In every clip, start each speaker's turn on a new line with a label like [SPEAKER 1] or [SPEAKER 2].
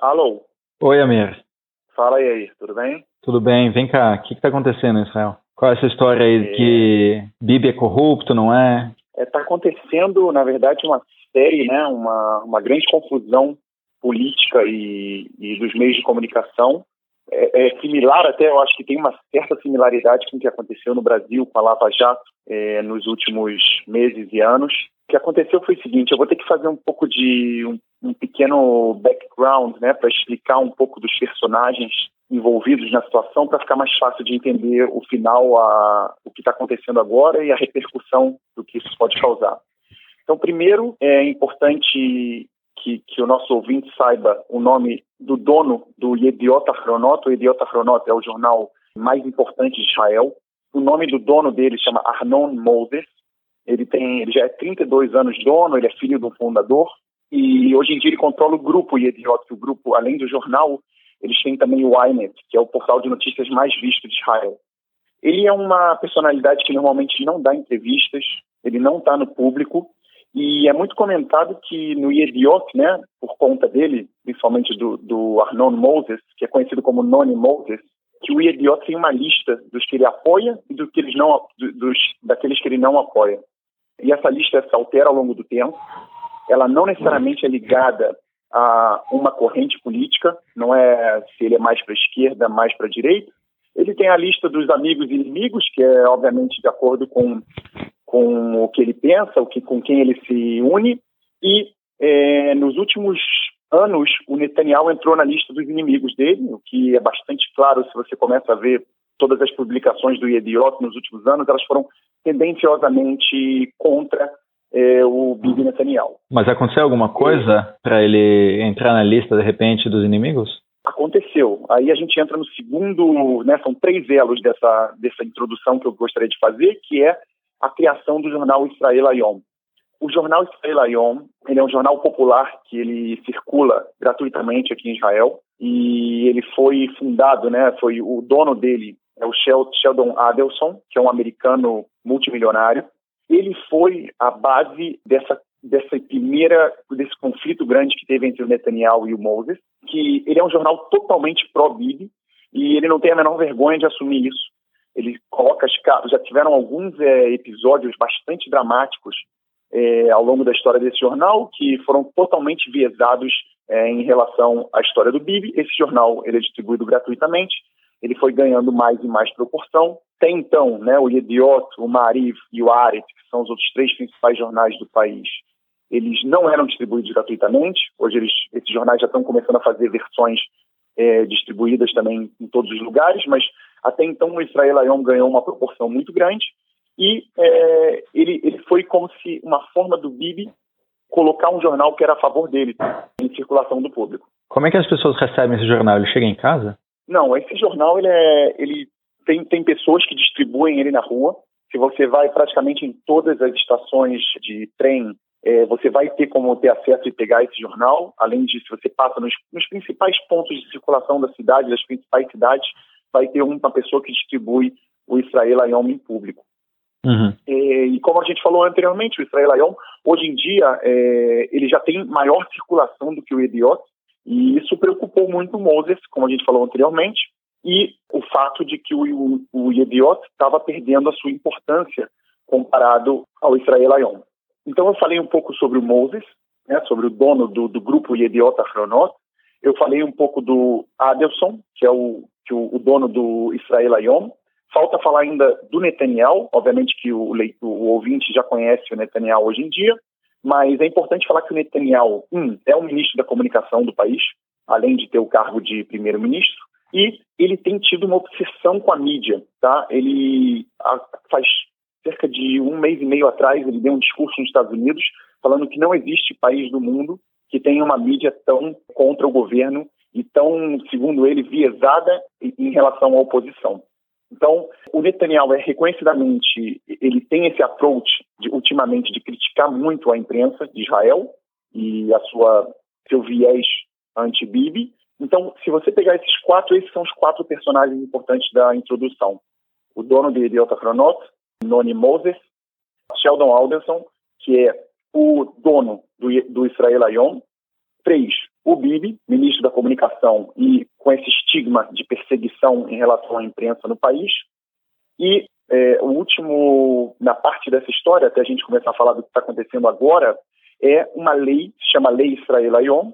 [SPEAKER 1] Alô?
[SPEAKER 2] Oi, Amir.
[SPEAKER 1] Fala aí, tudo bem?
[SPEAKER 2] Tudo bem. Vem cá, o que está acontecendo Israel? Qual é essa história aí é... que Bibi é corrupto, não é?
[SPEAKER 1] Está é, acontecendo, na verdade, uma série, né, uma, uma grande confusão política e, e dos meios de comunicação. É, é, similar até, eu acho que tem uma certa similaridade com o que aconteceu no Brasil com a Lava Jato é, nos últimos meses e anos. O que aconteceu foi o seguinte, eu vou ter que fazer um pouco de um, um pequeno background, né, para explicar um pouco dos personagens envolvidos na situação para ficar mais fácil de entender o final, a, o que está acontecendo agora e a repercussão do que isso pode causar. Então, primeiro, é importante que, que o nosso ouvinte saiba o nome do dono do Yediot Ahronot. O Yediot Ahronot é o jornal mais importante de Israel. O nome do dono dele chama Arnon Moses. Ele tem, ele já é 32 anos dono, ele é filho do fundador e hoje em dia ele controla o grupo Yediot, o grupo, além do jornal, eles têm também o Ynet, que é o portal de notícias mais visto de Israel. Ele é uma personalidade que normalmente não dá entrevistas, ele não está no público, e é muito comentado que no Yediot, né, por conta dele, principalmente do, do Arnon Moses, que é conhecido como Noni Moses, que o Yediot tem uma lista dos que ele apoia e do que eles não, dos, daqueles que ele não apoia. E essa lista se altera ao longo do tempo. Ela não necessariamente é ligada a uma corrente política, não é se ele é mais para a esquerda, mais para a direita. Ele tem a lista dos amigos e inimigos, que é obviamente de acordo com com o que ele pensa, o que, com quem ele se une, e é, nos últimos anos o Netanyahu entrou na lista dos inimigos dele, o que é bastante claro se você começa a ver todas as publicações do Yediot nos últimos anos, elas foram tendenciosamente contra é, o Bibi Netanyahu.
[SPEAKER 2] Mas aconteceu alguma coisa para ele entrar na lista de repente dos inimigos?
[SPEAKER 1] Aconteceu. Aí a gente entra no segundo, né, são três elos dessa, dessa introdução que eu gostaria de fazer, que é a criação do jornal Israel Ayom. O jornal Israel Ayom, ele é um jornal popular que ele circula gratuitamente aqui em Israel e ele foi fundado, né, foi o dono dele é o Sheldon Adelson, que é um americano multimilionário. Ele foi a base dessa dessa primeira desse conflito grande que teve entre o Netanyahu e o Moses, que ele é um jornal totalmente pró-Bibi e ele não tem a menor vergonha de assumir isso ele coloca as caras. Já tiveram alguns é, episódios bastante dramáticos é, ao longo da história desse jornal que foram totalmente viesados é, em relação à história do Bibi. Esse jornal ele é distribuído gratuitamente. Ele foi ganhando mais e mais proporção. Tem então né, o Yediot, o Mariv e o Aret, que são os outros três principais jornais do país. Eles não eram distribuídos gratuitamente. Hoje eles, esses jornais já estão começando a fazer versões é, distribuídas também em todos os lugares, mas até então o Israel Ayom ganhou uma proporção muito grande e é, ele, ele foi como se uma forma do Bibi colocar um jornal que era a favor dele em circulação do público.
[SPEAKER 2] Como é que as pessoas recebem esse jornal? Ele chega em casa?
[SPEAKER 1] Não, esse jornal ele, é, ele tem, tem pessoas que distribuem ele na rua. Se você vai praticamente em todas as estações de trem é, você vai ter como ter acesso e pegar esse jornal, além disso, você passa nos, nos, principais pontos de circulação da cidade, das principais cidades, vai ter uma pessoa que distribui o Israel Ayom em público. Uhum. É, e como a gente falou anteriormente, o Israel Ayom, hoje em dia, é, ele já tem maior circulação do que o Idiot, e isso preocupou muito o Moses, como a gente falou anteriormente, e o fato de que o, o, o Idiot estava perdendo a sua importância comparado ao Israel Ayom. Então eu falei um pouco sobre o Moses, né, sobre o dono do, do grupo Yediot Achronot. Eu falei um pouco do Adelson, que é o, que o, o dono do Israel Ayom. Falta falar ainda do Netanyahu, obviamente que o, o, o ouvinte já conhece o Netanyahu hoje em dia, mas é importante falar que o Netanyahu, um, é o ministro da comunicação do país, além de ter o cargo de primeiro-ministro, e ele tem tido uma obsessão com a mídia, tá? Ele faz cerca de um mês e meio atrás, ele deu um discurso nos Estados Unidos falando que não existe país do mundo que tenha uma mídia tão contra o governo e tão, segundo ele, viesada em relação à oposição. Então, o Netanyahu é reconhecidamente, ele tem esse approach de, ultimamente de criticar muito a imprensa de Israel e a sua seu viés anti-Bibi. Então, se você pegar esses quatro, esses são os quatro personagens importantes da introdução. O dono de Idiota Chronot, Noni Moses, Sheldon Alderson, que é o dono do, do Israel Ayom, três, o Bibi, ministro da Comunicação, e com esse estigma de perseguição em relação à imprensa no país. E é, o último, na parte dessa história, até a gente começar a falar do que está acontecendo agora, é uma lei, se chama Lei Israel Ayom,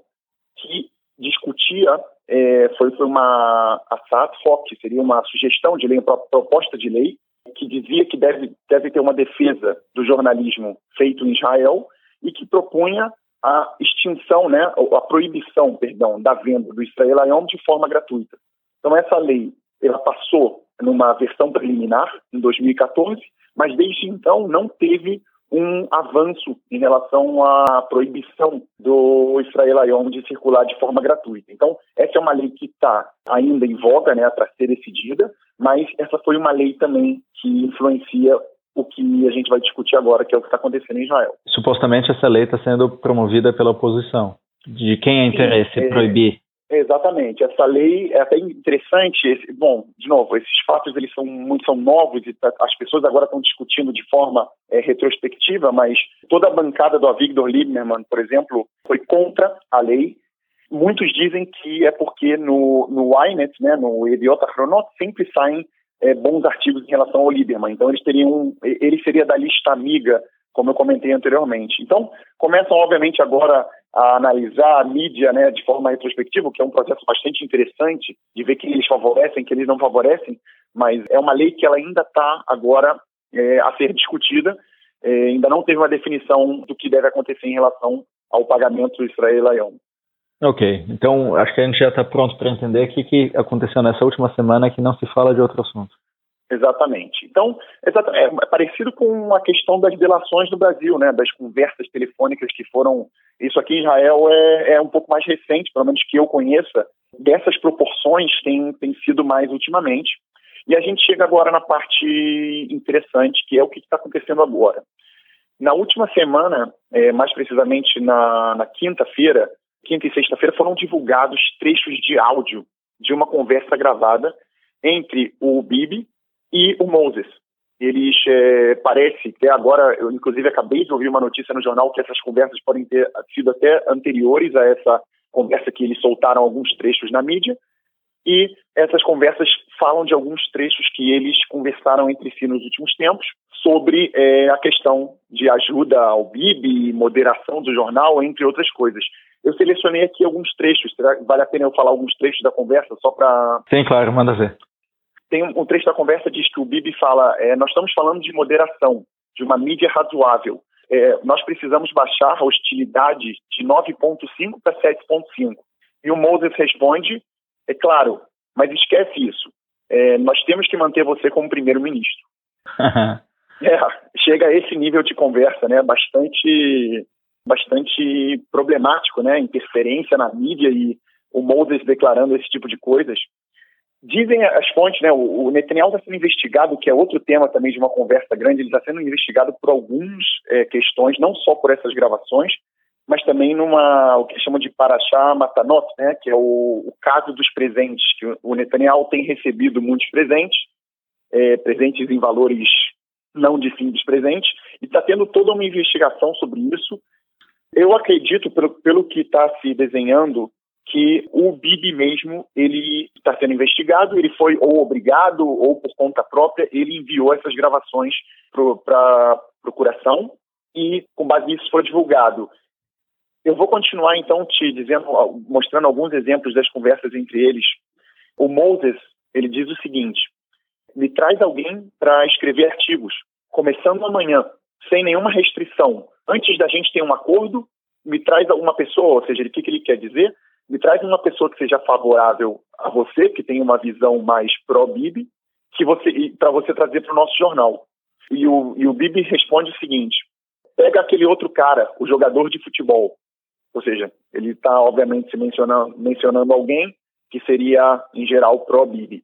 [SPEAKER 1] que discutia, é, foi, foi uma assat hoc, seria uma sugestão de lei, uma proposta de lei, que dizia que deve, deve ter uma defesa do jornalismo feito em Israel e que propunha a extinção, né, a proibição, perdão, da venda do Israel Ayom de forma gratuita. Então essa lei, ela passou numa versão preliminar em 2014, mas desde então não teve um avanço em relação à proibição do Israel Ayom de circular de forma gratuita. Então, essa é uma lei que está ainda em voga né, para ser decidida, mas essa foi uma lei também que influencia o que a gente vai discutir agora, que é o que está acontecendo em Israel.
[SPEAKER 2] Supostamente essa lei está sendo promovida pela oposição. De quem é interesse Sim, é, proibir?
[SPEAKER 1] Exatamente. Essa lei é até interessante. Esse, bom, de novo, esses fatos eles são muito são novos e tá, as pessoas agora estão discutindo de forma é, retrospectiva, mas toda a bancada do Avigdor Lieberman, por exemplo, foi contra a lei. Muitos dizem que é porque no, no Ynet, né, no Idiota Chronot, sempre saem é, bons artigos em relação ao Lieberman. Então eles teriam, ele seria da lista amiga, como eu comentei anteriormente. Então começam obviamente agora a analisar a mídia, né, de forma retrospectiva, que é um processo bastante interessante de ver quem eles favorecem, quem eles não favorecem. Mas é uma lei que ela ainda está agora é, a ser discutida. É, ainda não teve uma definição do que deve acontecer em relação ao pagamento do Israel Leão.
[SPEAKER 2] Ok, então acho que a gente já está pronto para entender o que, que aconteceu nessa última semana que não se fala de outro assunto.
[SPEAKER 1] Exatamente. Então, é, é parecido com a questão das delações no Brasil, né, das conversas telefônicas que foram. Isso aqui em Israel é, é um pouco mais recente, pelo menos que eu conheça. Dessas proporções tem, tem sido mais ultimamente. E a gente chega agora na parte interessante, que é o que está acontecendo agora. Na última semana, é, mais precisamente na, na quinta-feira, quinta e sexta-feira, foram divulgados trechos de áudio de uma conversa gravada entre o Bibi e o Moses. Eles, é, parece, que agora, eu inclusive acabei de ouvir uma notícia no jornal que essas conversas podem ter sido até anteriores a essa conversa que eles soltaram alguns trechos na mídia, e essas conversas falam de alguns trechos que eles conversaram entre si nos últimos tempos sobre é, a questão de ajuda ao BIB, moderação do jornal, entre outras coisas. Eu selecionei aqui alguns trechos. Será, vale a pena eu falar alguns trechos da conversa só para.
[SPEAKER 2] Sim, claro, manda ver.
[SPEAKER 1] Tem um, um, trecho da conversa diz que o Bibi fala: é, nós estamos falando de moderação, de uma mídia razoável. É, nós precisamos baixar a hostilidade de 9,5 para 7,5. E o Moses responde: é claro, mas esquece isso. É, nós temos que manter você como primeiro-ministro. é, chega a esse nível de conversa, né? Bastante bastante problemático, né? Interferência na mídia e o Moses declarando esse tipo de coisas. Dizem as fontes, né? O, Netanyahu está sendo investigado, que é outro tema também de uma conversa grande. Ele está sendo investigado por algumas é, questões, não só por essas gravações, mas também numa o que chamam de Parashá Matanot, né? Que é o, o caso dos presentes. Que o Netanyahu tem recebido muitos presentes, é, presentes em valores não de fim dos presentes, e está tendo toda uma investigação sobre isso eu acredito, pelo, pelo que está se desenhando, que o Bibi mesmo ele está sendo investigado, ele foi ou obrigado ou por conta própria, ele enviou essas gravações para procuração e com base nisso foi divulgado. Eu vou continuar então te dizendo, mostrando alguns exemplos das conversas entre eles. O Moses ele diz o seguinte: me traz alguém para escrever artigos, começando amanhã, sem nenhuma restrição antes da gente ter um acordo, me traz alguma pessoa, ou seja, o que, que ele quer dizer? Me traz uma pessoa que seja favorável a você, que tenha uma visão mais pró-Bibi, que você para você trazer para o nosso jornal. E o, e o Bibi responde o seguinte: pega aquele outro cara, o jogador de futebol. Ou seja, ele está, obviamente, mencionando, mencionando alguém que seria, em geral, pró-Bibi.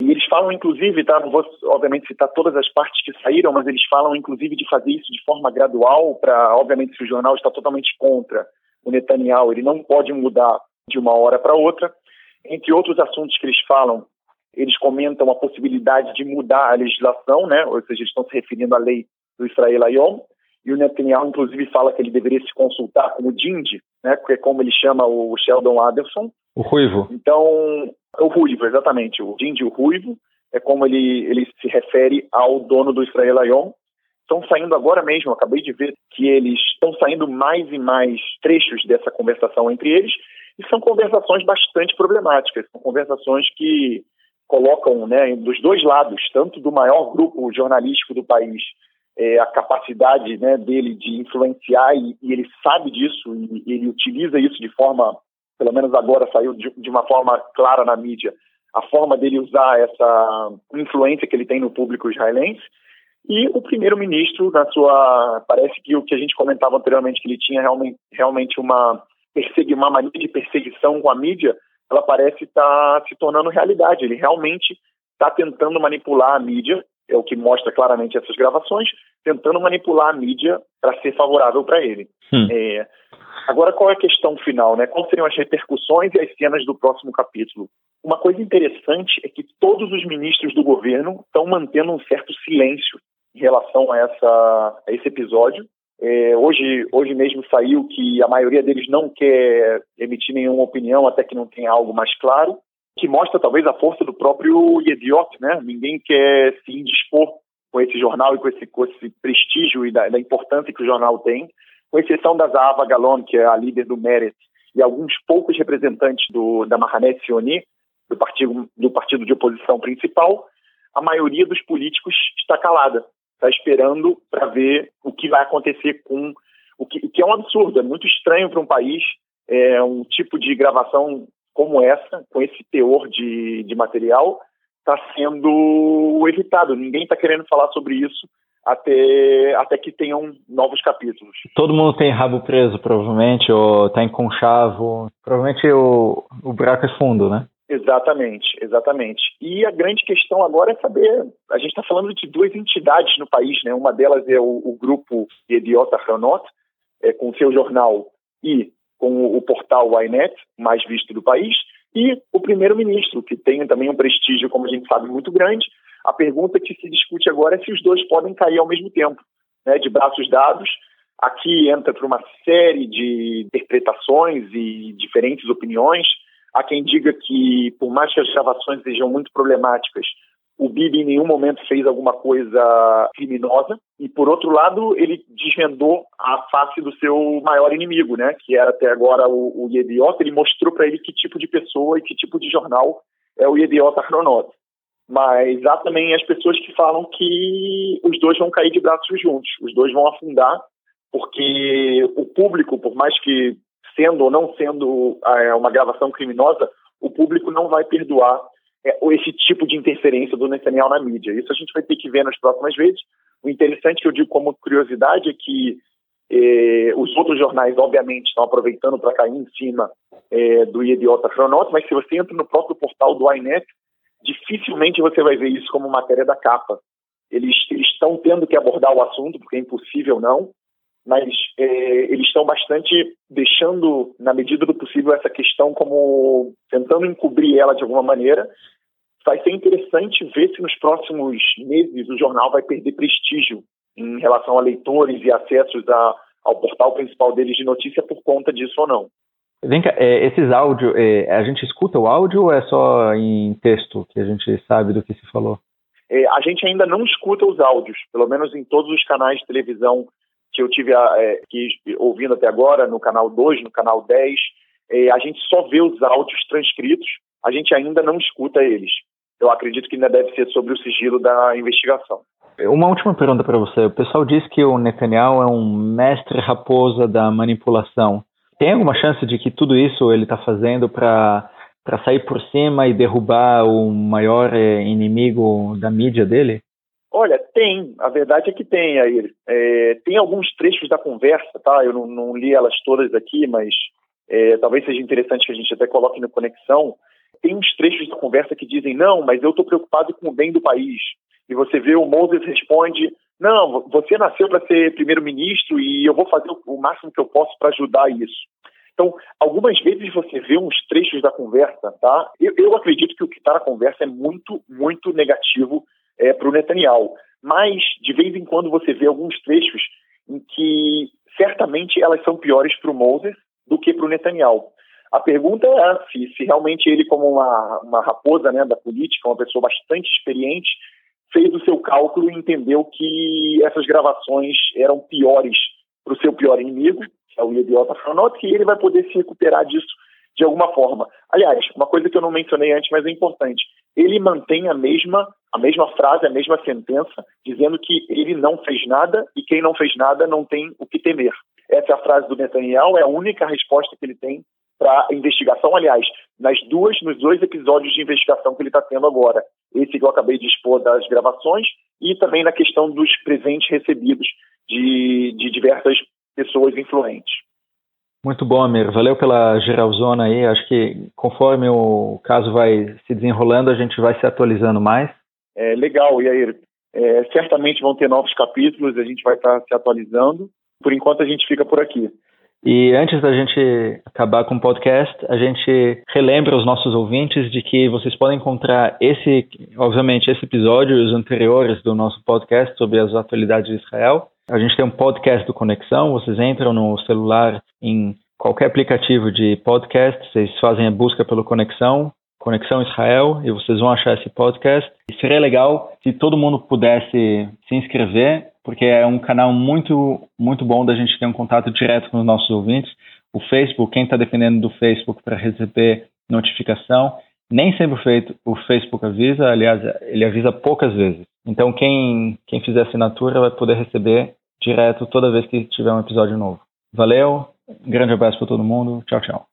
[SPEAKER 1] E eles falam, inclusive, tá? Não vou, obviamente, citar todas as partes que saíram, mas eles falam, inclusive, de fazer isso de forma gradual, para, obviamente, se o jornal está totalmente contra o Netanyahu, ele não pode mudar de uma hora para outra. Entre outros assuntos que eles falam, eles comentam a possibilidade de mudar a legislação, né? Ou seja, eles estão se referindo à lei do Israel Ayom, e o Netanyahu, inclusive, fala que ele deveria se consultar com o Dindi, né, que é como ele chama o Sheldon Adelson.
[SPEAKER 2] O Ruivo.
[SPEAKER 1] Então, o Ruivo, exatamente. O Dindi, o Ruivo, é como ele, ele se refere ao dono do Israel Ayon. Estão saindo agora mesmo, acabei de ver que eles estão saindo mais e mais trechos dessa conversação entre eles, e são conversações bastante problemáticas, são conversações que colocam, né, dos dois lados, tanto do maior grupo jornalístico do país, é, a capacidade né, dele de influenciar, e, e, ele sabe disso, e, ele utiliza isso de forma, pelo menos agora saiu de, de uma forma clara na mídia, a forma dele usar essa influência que ele tem no público israelense, e o primeiro-ministro, na sua. Parece que o que a gente comentava anteriormente, que ele tinha realmente, realmente uma, persegui, uma mania de perseguição com a mídia, ela parece estar tá se tornando realidade. Ele realmente está tentando manipular a mídia, é o que mostra claramente essas gravações, tentando manipular a mídia para ser favorável para ele. Hum. É, Agora, qual é a questão final? Né? Quais seriam as repercussões e as cenas do próximo capítulo? Uma coisa interessante é que todos os ministros do governo estão mantendo um certo silêncio em relação a, essa, a esse episódio. É, hoje, hoje mesmo saiu que a maioria deles não quer emitir nenhuma opinião até que não tenha algo mais claro, que mostra talvez a força do próprio Yediot, né? Ninguém quer se indispor com esse jornal e com esse, com esse prestígio e da, da importância que o jornal tem com exceção da Zahava Galon, que é a líder do Meretz, e alguns poucos representantes do, da Mahanet Sioni, do partido, do partido de oposição principal, a maioria dos políticos está calada, está esperando para ver o que vai acontecer com o que, o que é um absurdo, é muito estranho para um país é, um tipo de gravação como essa, com esse teor de, de material, está sendo evitado. Ninguém está querendo falar sobre isso até, até que tenham novos capítulos.
[SPEAKER 2] Todo mundo tem rabo preso, provavelmente, ou está em conchavo. Provavelmente o, o buraco é fundo, né?
[SPEAKER 1] Exatamente, exatamente. E a grande questão agora é saber, a gente está falando de duas entidades no país, né? Uma delas é o, o grupo Idiota Hanot, é, com seu jornal e com o, portal Ynet, mais visto do país, e o primeiro-ministro, que tem também um prestígio, como a gente sabe, muito grande, a pergunta que se discute agora é se os dois podem cair ao mesmo tempo, né, de braços dados. Aqui entra para uma série de interpretações e diferentes opiniões. Há quem diga que, por mais que as gravações sejam muito problemáticas, o Bibi em nenhum momento fez alguma coisa criminosa. E, por outro lado, ele desvendou a face do seu maior inimigo, né, que era até agora o, o Yediota. Ele mostrou para ele que tipo de pessoa e que tipo de jornal é o Yediota Chronot. Mas há também as pessoas que falam que os dois vão cair de braços juntos, os dois vão afundar, porque o público, por mais que sendo ou não sendo é, uma gravação criminosa, o público não vai perdoar esse tipo de interferência do Netanyahu na mídia. Isso a gente vai ter que ver nas próximas vezes. O interessante que eu digo como curiosidade é que é, os outros jornais, obviamente, estão aproveitando para cair em cima é, do Idiota Chronot, mas se você entra no próprio portal do INET, dificilmente você vai ver isso como matéria da capa. Eles estão tendo que abordar o assunto, porque é impossível não, mas é, eles estão bastante deixando, na medida do possível, essa questão como tentando encobrir ela de alguma maneira. Vai ser interessante ver se nos próximos meses o jornal vai perder prestígio em relação a leitores e acessos a, ao portal principal deles de notícia por conta disso ou não.
[SPEAKER 2] Vem cá, é, esses áudios, é, a gente escuta o áudio ou é só em texto que a gente sabe do que se falou?
[SPEAKER 1] É, a gente ainda não escuta os áudios, pelo menos em todos os canais de televisão que eu tive é, que, ouvindo até agora, no canal 2, no canal 10, é, a gente só vê os áudios transcritos, a gente ainda não escuta eles. Eu acredito que ainda deve ser sobre o sigilo da investigação.
[SPEAKER 2] Uma última pergunta para você. O pessoal diz que o Netanyahu é um mestre raposa da manipulação. Tem alguma chance de que tudo isso ele está fazendo para para sair por cima e derrubar o maior é, inimigo da mídia dele?
[SPEAKER 1] Olha, tem. A verdade é que tem aí. É, tem alguns trechos da conversa, tá? Eu não, não li elas todas aqui, mas é, talvez seja interessante que a gente até coloque na conexão. Tem uns trechos da conversa que dizem, não, mas eu estou preocupado com o bem do país. E você vê o Moses responde, não, você nasceu para ser primeiro-ministro e eu vou fazer o máximo que eu posso para ajudar isso. Então, algumas vezes você vê uns trechos da conversa, tá? Eu, eu acredito que o que está na conversa é muito, muito negativo é, para o Netanyahu. Mas, de vez em quando, você vê alguns trechos em que certamente elas são piores para o Moses do que para o Netanyahu. A pergunta é se, se realmente ele, como uma, uma raposa né, da política, uma pessoa bastante experiente, fez o seu cálculo e entendeu que essas gravações eram piores para o seu pior inimigo, que é o idiota Franot, e ele vai poder se recuperar disso de alguma forma. Aliás, uma coisa que eu não mencionei antes, mas é importante, ele mantém a mesma a mesma frase, a mesma sentença, dizendo que ele não fez nada e quem não fez nada não tem o que temer. Essa é a frase do Netanyahu, é a única resposta que ele tem para a investigação. Aliás, nas duas, nos dois episódios de investigação que ele está tendo agora, esse que eu acabei de expor das gravações e também na questão dos presentes recebidos de, de diversas pessoas influentes.
[SPEAKER 2] Muito bom, Amir. Valeu pela geralzona aí. Acho que conforme o caso vai se desenrolando, a gente vai se atualizando mais.
[SPEAKER 1] É legal, e aí, é, certamente vão ter novos capítulos, a gente vai estar se atualizando. Por enquanto, a gente fica por aqui.
[SPEAKER 2] E antes da gente acabar com o podcast, a gente relembra os nossos ouvintes de que vocês podem encontrar esse, obviamente, esse episódio e os anteriores do nosso podcast sobre as atualidades de Israel. A gente tem um podcast do Conexão, vocês entram no celular em qualquer aplicativo de podcast, vocês fazem a busca pelo Conexão, Conexão Israel, e vocês vão achar esse podcast. E seria legal se todo mundo pudesse se inscrever porque é um canal muito, muito bom da gente ter um contato direto com os nossos ouvintes. O Facebook, quem está dependendo do Facebook para receber notificação, nem sempre feito, o Facebook avisa, aliás, ele avisa poucas vezes. Então, quem, quem fizer assinatura vai poder receber direto toda vez que tiver um episódio novo. Valeu, grande abraço para todo mundo, tchau, tchau.